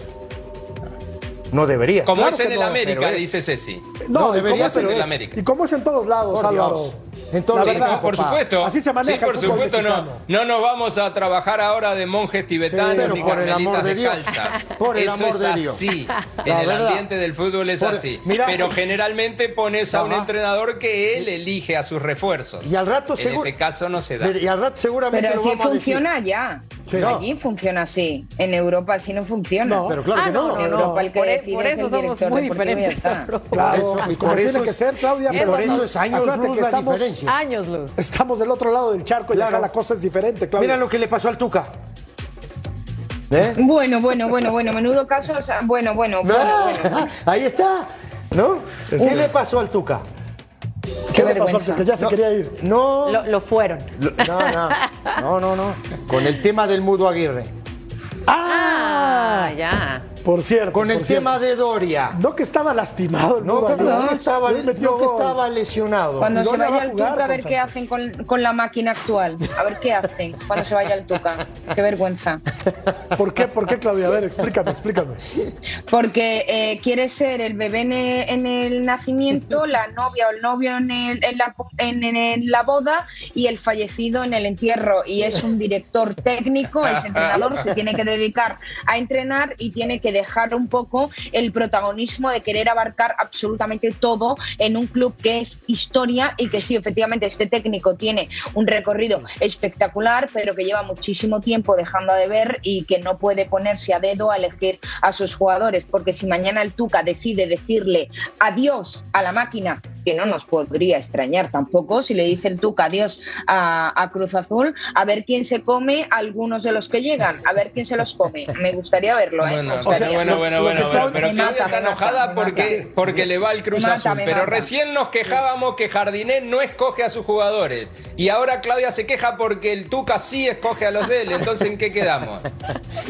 No debería. Como Claro es en el no, América, dice Ceci. No, debería, como es en pero el es. América. Y como es en todos lados, Por Álvaro. En Sí, verdad, por papá. supuesto. Así se maneja Sí, por el fútbol supuesto, no, mexicano. no nos vamos a trabajar ahora de monjes tibetanos ni por el amor de Dios. descalzas. <laughs> Por el Eso amor es de Dios. así. La en el verdad. ambiente del fútbol es Por- así. mira- pero generalmente pones a un Ajá. entrenador que él elige a sus refuerzos. Y al rato en seguro- este caso no se da. Y al rato seguramente Pero lo así vamos a decir. funciona ya. Sí. Allí funciona así. En Europa así no funciona. No. Pero claro Ah, que no. no, en Europa el que Por e- decide es eso el somos director muy deportivo y ya diferentes, <laughs> está. Claro, por tiene eso que es- ser, Claudia. y pero por eso no- es años luz que la estamos, diferencia. Años luz. Estamos del otro lado del charco y acá la cosa es diferente, Claudia. Mira lo que le pasó al Tuca. ¿Eh? Bueno, bueno, bueno, bueno, menudo caso. o sea, Bueno, bueno, bueno, bueno. <laughs> Ahí está. ¿No? ¿Qué le pasó al Tuca? ¿Qué le pasó? vergüenza. Que ya se No. quería ir. No. Lo, lo fueron. Lo- No, no. No, no, no. Con el tema del Mudo Aguirre. Ah, ya. Por cierto. Con el cierto. tema de Doria. No que estaba lastimado No, que, Aguirre. no que estaba, no que lesionado. Cuando se vaya a el jugar Tuca, a ver qué hacen con, con la máquina actual. A ver qué hacen cuando se vaya el Tuca. Qué vergüenza. ¿Por qué? ¿Por qué, Claudia? A ver, explícame, explícame. Porque eh, quiere ser el bebé en el, en el nacimiento, <laughs> la novia o el novio en, el- en la, en- en la boda y el fallecido en el entierro. Y es un director técnico, es entrenador, se tiene que dedicar a entrenar y tiene que dejar un poco el protagonismo de querer abarcar absolutamente todo en un club que es historia y que sí, efectivamente, este técnico tiene un recorrido espectacular, pero que lleva muchísimo tiempo dejando de ver y que no puede ponerse a dedo a elegir a sus jugadores, porque si mañana el Tuca decide decirle adiós a la máquina, que no nos podría extrañar tampoco, si le dice el Tuca adiós a, a Cruz Azul, a ver quién se come algunos de los que llegan, a ver quién se los come. Me gustaría verlo, ¿eh? Bueno. Bueno, bueno, bueno, pero Claudia está enojada porque, porque le va al Cruz Azul. Pero recién nos quejábamos que Jardiné no escoge a sus jugadores. Y ahora Claudia se queja porque el Tuca sí escoge a los de él. Entonces, ¿en qué quedamos?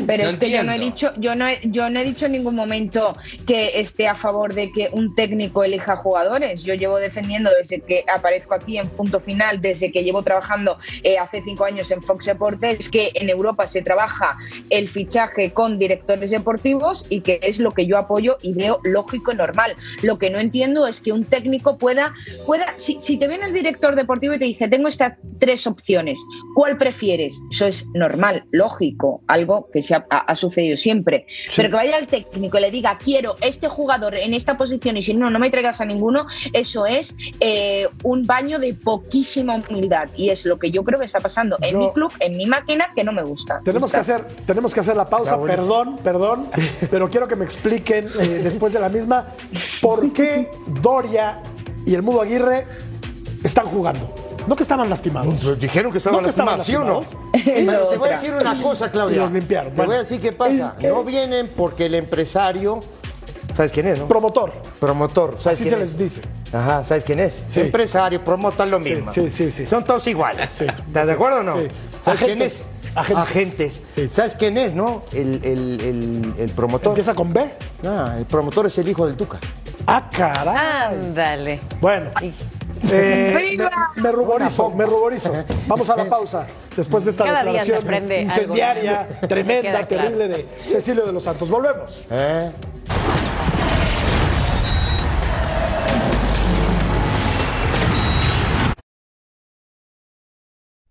Pero es que yo no he dicho, yo no he, yo no he dicho en ningún momento que esté a favor de que un técnico elija jugadores. Yo llevo defendiendo desde que aparezco aquí en punto final, desde que llevo trabajando eh, hace cinco años en Fox Deportes, que en Europa se trabaja el fichaje con directores deportivos y que es lo que yo apoyo y veo lógico y normal. Lo que no entiendo es que un técnico pueda, pueda, si, si te viene el director deportivo y te dice, tengo estas tres opciones, ¿cuál prefieres? Eso es normal, lógico, algo que se ha, sucedido siempre. Pero que vaya el técnico y le diga, quiero este jugador en esta posición y si no, no me traigas a ninguno, eso es eh, un baño de poquísima humildad. Y es lo que yo creo que está pasando en Yo- mi club, en mi máquina, que no me gusta. Tenemos que hacer, tenemos que hacer la pausa, perdón, perdón, <laughs> pero quiero que me expliquen eh, después de la misma por qué Doria y el Mudo Aguirre están jugando. No que estaban lastimados. Dijeron que estaban ¿No que estaban lastimados, ¿sí o no? lastimados? Bueno, te voy a decir una cosa, Y Claudia. los limpiaron. Te Bueno. voy a decir qué pasa. No vienen porque el empresario. ¿Sabes quién es, no? Promotor. Promotor. ¿Sabes Así quién se es? les dice. Ajá, ¿sabes quién es? Sí. Empresario, promotor, lo mismo. sí, sí, sí. Son todos iguales. Sí. ¿Estás de acuerdo o no? Sí. ¿Sabes quién es? Agentes. Agentes. Sí. ¿Sabes quién es, no? El, el, el, el promotor. Empieza con B. Ah, el promotor es el hijo del Tuca. Ah, caray. Ándale. Bueno. eh, ¡Viva! me, me ruborizo, me ruborizo. Vamos a la pausa. Después de esta Cada declaración algo incendiaria, <laughs> tremenda, claro. terrible de Cecilio de los Santos. Volvemos. ¿Eh?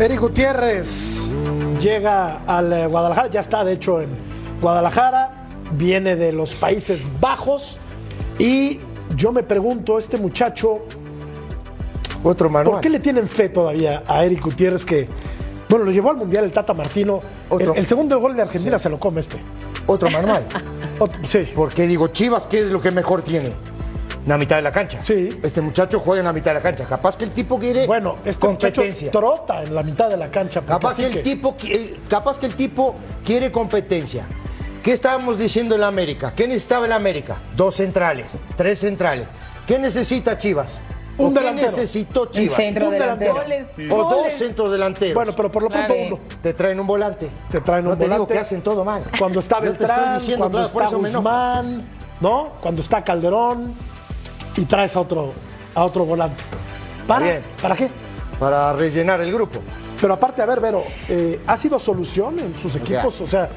Eric Gutiérrez llega al eh, Guadalajara, ya está de hecho en Guadalajara, viene de los Países Bajos y yo me pregunto, este muchacho, otro Manuel. ¿por qué le tienen fe todavía a Eric Gutiérrez que, bueno, lo llevó al Mundial el Tata Martino, el, el segundo gol de Argentina se lo come este? Otro manual. <laughs> sí. Porque digo, Chivas, ¿qué es lo que mejor tiene? La mitad de la cancha. Sí. Este muchacho juega en la mitad de la cancha. Capaz que el tipo quiere Bueno, este muchacho competencia. trota en la mitad de la cancha. Capaz que, el tipo, el- capaz que el tipo quiere competencia. ¿Qué estábamos diciendo en la América? ¿Qué necesitaba el América? Dos centrales, tres centrales. ¿Qué necesita Chivas? Un ¿O qué delantero. necesitó Un Chivas? centro Un delantero. delantero. O dos centros delanteros. Bueno, pero por lo pronto uno. Te traen un volante. Te traen un no te digo volante. que hacen todo mal. Cuando está Yo te estoy Beltrán, diciendo, cuando claro, por está. Guzmán, ¿no? Cuando está Calderón y traes a otro, a otro volante. ¿Para? Bien. ¿Para qué? Para rellenar el grupo. Pero aparte, a ver, Vero, eh, ¿ha sido solución en sus equipos? O sea,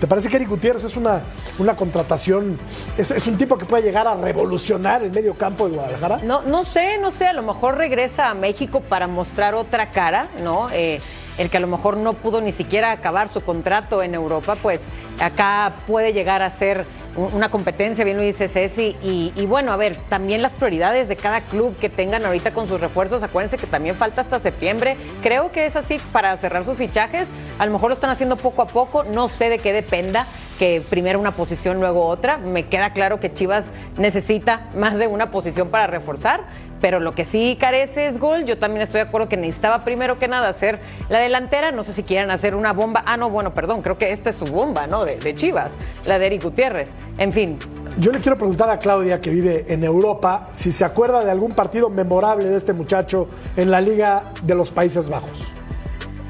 ¿te parece que Eric Gutiérrez es una, una contratación, es, es un tipo que puede llegar a revolucionar el medio campo de Guadalajara? No, no sé, no sé, a lo mejor regresa a México para mostrar otra cara, ¿no? Eh, el que a lo mejor no pudo ni siquiera acabar su contrato en Europa, pues acá puede llegar a ser un- una competencia, bien lo dice Ceci, y, y bueno, a ver, también las prioridades de cada club que tengan ahorita con sus refuerzos, acuérdense que también falta hasta septiembre, creo que es así para cerrar sus fichajes, a lo mejor lo están haciendo poco a poco, no sé de qué dependa, que primero una posición, luego otra, me queda claro que Chivas necesita más de una posición para reforzar, pero lo que sí carece es gol. Yo también estoy de acuerdo que necesitaba primero que nada hacer la delantera. No sé si quieran hacer una bomba. Ah, no, bueno, perdón, creo que esta es su bomba, ¿no? De, de Chivas, la de Eric Gutiérrez. En fin, Yo le quiero preguntar a Claudia, que vive en Europa, si se acuerda de algún partido memorable de este muchacho en la Liga de los Países Bajos.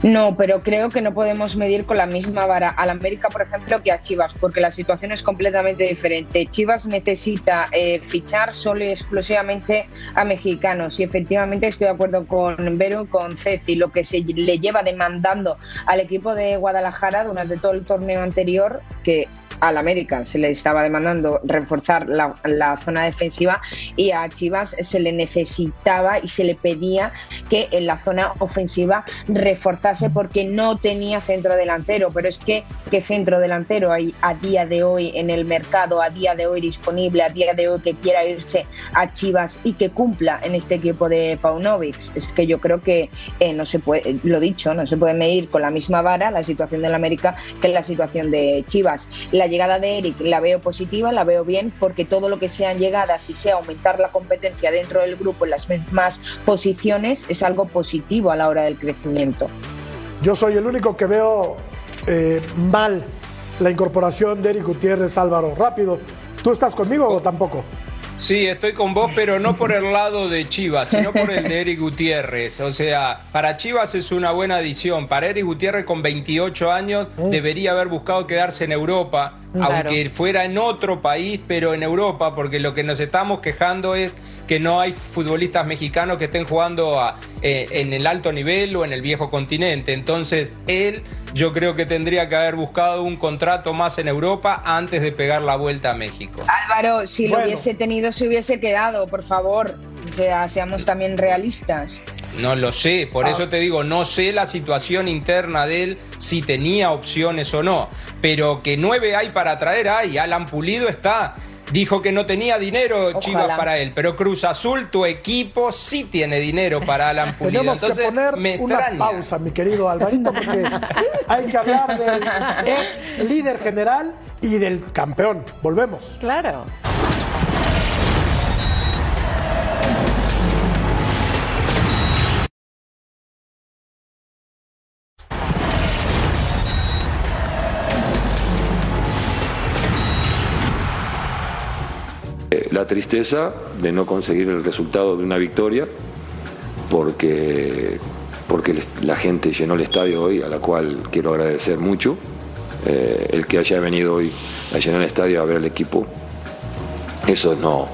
No, pero creo que no podemos medir con la misma vara al América, por ejemplo, que a Chivas, porque la situación es completamente diferente. Chivas necesita eh, fichar solo y exclusivamente a mexicanos y efectivamente estoy de acuerdo con Vero, con Ceci, lo que se le lleva demandando al equipo de Guadalajara durante todo el torneo anterior, que al América se le estaba demandando reforzar la, zona defensiva y a Chivas se le necesitaba y se le pedía que en la zona ofensiva reforzase porque no tenía centro delantero. Pero es que, ¿qué centro delantero hay a día de hoy en el mercado, a día de hoy disponible, a día de hoy que quiera irse a Chivas y que cumpla en este equipo de Paunovic? Es que yo creo que eh, no se puede, lo dicho, no se puede medir con la misma vara la situación del América que la situación de Chivas. Llegada de Eric la veo positiva, la veo bien, porque todo lo que sean llegadas y sea aumentar la competencia dentro del grupo en las mismas posiciones es algo positivo a la hora del crecimiento. Yo soy el único que veo eh, mal la incorporación de Eric Gutiérrez Álvaro. Rápido, ¿tú estás conmigo o tampoco? Sí, estoy con vos, pero no por el lado de Chivas, sino por el de <laughs> Eric Gutiérrez. O sea, para Chivas es una buena adición. Para Eric Gutiérrez, con 28 años, debería haber buscado quedarse en Europa, Claro. aunque fuera en otro país, pero en Europa, porque lo que nos estamos quejando es que no hay futbolistas mexicanos que estén jugando a- eh, en el alto nivel o en el viejo continente. Entonces, él yo creo que tendría que haber buscado un contrato más en Europa antes de pegar la vuelta a México. Álvaro, si lo hubiese tenido, se hubiese quedado, por favor. O sea, seamos también realistas. No lo sé, por Ah. eso te digo, no sé la situación interna de él, si tenía opciones o no, pero que nueve hay para traer, hay, Alan Pulido está. Dijo que no tenía dinero Chivas para él, pero Cruz Azul, tu equipo, sí tiene dinero para Alan <laughs> Pulido. Tenemos Entonces, que poner me una extraña. pausa, mi querido Alvarito, porque hay que hablar del ex líder general y del campeón. Volvemos. Claro. La tristeza de no conseguir el resultado de una victoria, porque, porque la gente llenó el estadio hoy, a la cual quiero agradecer mucho. Eh, el que haya venido hoy a llenar el estadio a ver al equipo, eso no,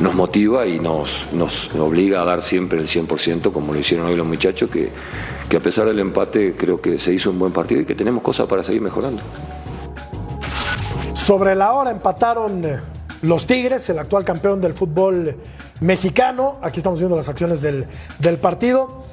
nos motiva y nos, nos obliga a dar siempre el 100%, como lo hicieron hoy los muchachos, que, que a pesar del empate creo que se hizo un buen partido y que tenemos cosas para seguir mejorando. Sobre la hora empataron eh, los Tigres, el actual campeón del fútbol mexicano. Aquí estamos viendo las acciones del, del partido.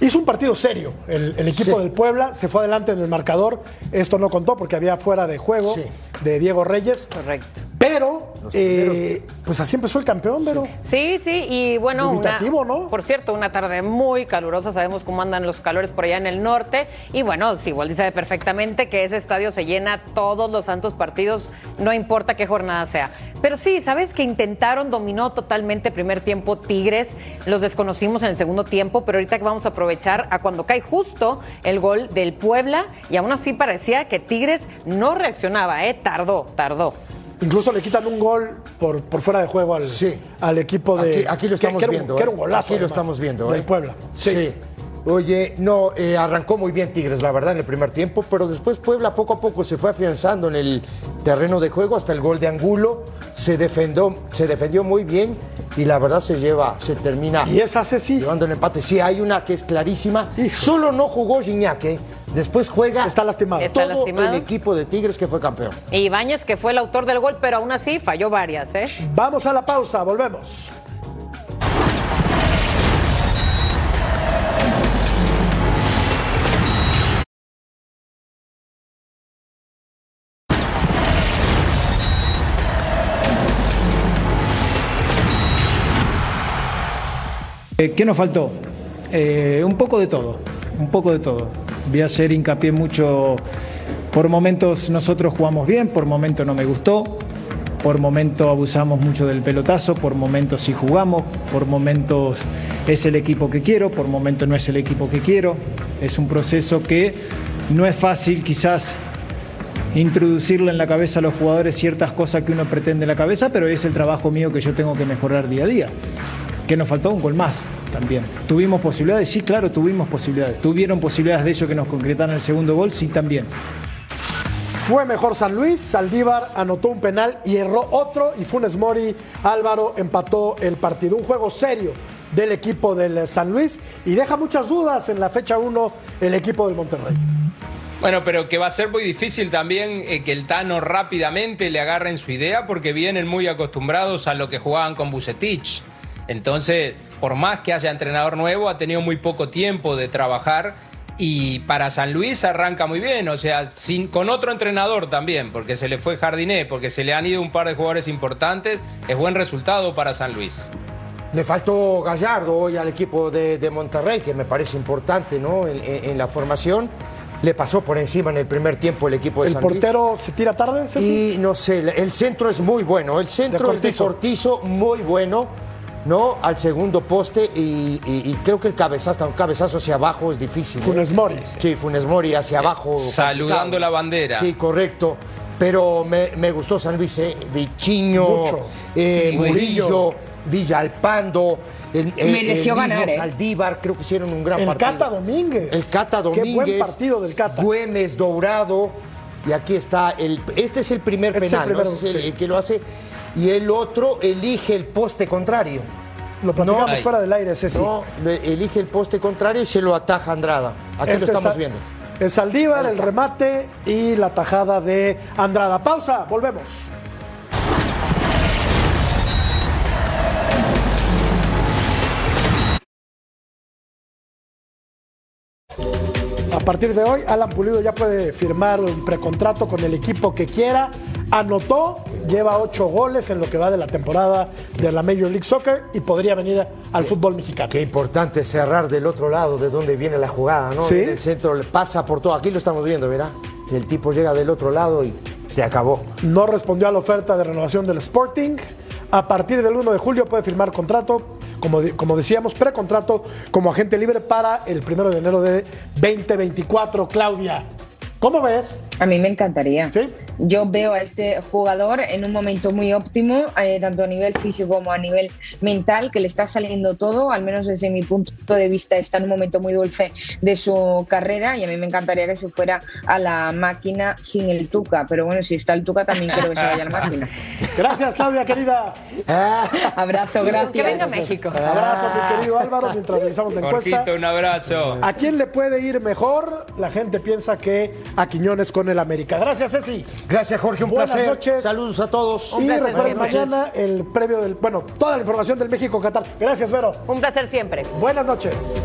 Hizo un partido serio el, el equipo Sí. del Puebla, se fue adelante en el marcador. Esto no contó porque había fuera de juego Sí. de Diego Reyes. Correcto. Pero, eh, pues así empezó el campeón, pero Sí, sí, y bueno, una- ¿no? por cierto, una tarde muy calurosa, sabemos cómo andan los calores por allá en el norte, y bueno, Siboldi sabe perfectamente que ese estadio se llena todos los santos partidos, no importa qué jornada sea. Pero sí, sabes que intentaron, dominó totalmente primer tiempo Tigres, los desconocimos en el segundo tiempo, pero ahorita que vamos a aprovechar a cuando cae justo el gol del Puebla, y aún así parecía que Tigres no reaccionaba, ¿eh? Tardó, tardó. incluso le quitan un gol por, por fuera de juego al, al equipo de. Aquí, aquí lo que- estamos que era un- viendo. Que era ¿eh? un golazo. Aquí lo además, estamos viendo. Del ¿eh? Puebla. Sí. Oye, no, eh, arrancó muy bien Tigres, la verdad, en el primer tiempo, pero después Puebla poco a poco se fue afianzando en el terreno de juego hasta el gol de Angulo. Se defendió, se defendió muy bien y la verdad se lleva, se termina. Y esa sí. Llevando el empate. Sí, hay una que es clarísima. Solo no jugó Gignac, ¿eh? Después juega. Está lastimado. Está todo lastimado. el equipo de Tigres que fue campeón. Y Ibáñez, que fue el autor del gol, pero aún así falló varias, ¿eh? Vamos a la pausa, volvemos. Eh, ¿Qué nos faltó? Eh, un poco de todo, un poco de todo. Voy a hacer hincapié mucho, por momentos nosotros jugamos bien, por momentos no me gustó, por momentos abusamos mucho del pelotazo, por momentos sí jugamos, por momentos es el equipo que quiero, por momentos no es el equipo que quiero. Es un proceso que no es fácil quizás introducirle en la cabeza a los jugadores ciertas cosas que uno pretende en la cabeza, pero es el trabajo mío que yo tengo que mejorar día a día. Que nos faltó un gol más también. ¿Tuvimos posibilidades? Sí, claro, tuvimos posibilidades. ¿Tuvieron posibilidades de ellos que nos concretaran el segundo gol? Sí, también. Fue mejor San Luis, Saldívar anotó un penal y erró otro y Funes Mori Álvaro empató el partido. Un juego serio del equipo del San Luis y deja muchas dudas en la fecha 1 el equipo del Monterrey. Bueno, pero que va a ser muy difícil también eh, que el Tano rápidamente le agarre en su idea porque vienen muy acostumbrados a lo que jugaban con Bucetich. Entonces, por más que haya entrenador nuevo, ha tenido muy poco tiempo de trabajar y para San Luis arranca muy bien, o sea, sin, con otro entrenador también, porque se le fue Jardiné, porque se le han ido un par de jugadores importantes, es buen resultado para San Luis. Le faltó Gallardo hoy al equipo de, de Monterrey, que me parece importante ¿no? en, en- en la formación. Le pasó por encima en el primer tiempo el equipo de ¿El San Luis. portero se tira tarde? Ceci? Y no sé, el centro es muy bueno. El centro De es de Cortizo, muy bueno, ¿no? Al segundo poste y, y- y creo que el cabezazo, un cabezazo hacia abajo es difícil. ¿eh? Funes Mori. Sí, Funes Mori hacia abajo. Saludando complicado. la bandera. Sí, correcto. Pero me, me gustó San Luis, ¿eh? Vichiño, eh, Sí, Murillo, Murillo. Villalpando, el, el- Mereció el mismo ganar, ¿eh? Saldívar, creo que hicieron un gran El partido. Cata Domínguez. El Cata Qué Domínguez. buen partido del Cata. Güemes Dourado. Y aquí está el. Este es el primer Este es el penal, Ese es el, sí. el que lo hace. Y el otro elige el poste contrario. Lo platicamos No. fuera del aire, Ceci. No, elige el poste contrario y se lo ataja Andrada. Aquí Este lo estamos es- viendo. Es Saldívar, el remate y la tajada de Andrada. Pausa, volvemos. A partir de hoy, Alan Pulido ya puede firmar un precontrato con el equipo que quiera. Anotó, lleva ocho goles en lo que va de la temporada de la Major League Soccer y podría venir al fútbol mexicano. Qué importante cerrar del otro lado de donde viene la jugada, ¿no? Sí. En el centro le pasa por todo. Aquí lo estamos viendo, ¿verdad? El tipo llega del otro lado y se acabó. no respondió a la oferta de renovación del Sporting. A partir del 1 de julio puede firmar contrato, como, de- como decíamos, precontrato como agente libre para el 1 de enero de 2024. Claudia, ¿cómo ves A mí me encantaría. Yo veo a este jugador en un momento muy óptimo, eh, tanto a nivel físico como a nivel mental, que le está saliendo todo, al menos desde mi punto de vista está en un momento muy dulce de su carrera y a mí me encantaría que se fuera a la máquina sin el Tuca, pero bueno, si está el Tuca también quiero que se vaya a la máquina. <laughs> Gracias, Claudia, querida. <laughs> Abrazo, gracias. Que venga a México. Abrazo, mi querido Álvaro, mientras revisamos la encuesta. Un abrazo. ¿A quién le puede ir mejor? La gente piensa que a Quiñones con el América. Gracias, Ceci. Gracias, Jorge, un Buenas placer. noches. Saludos a todos. Y recuerden mañana el previo del, bueno, toda la información del México-Qatar. Gracias, Vero. Un placer siempre. Buenas noches.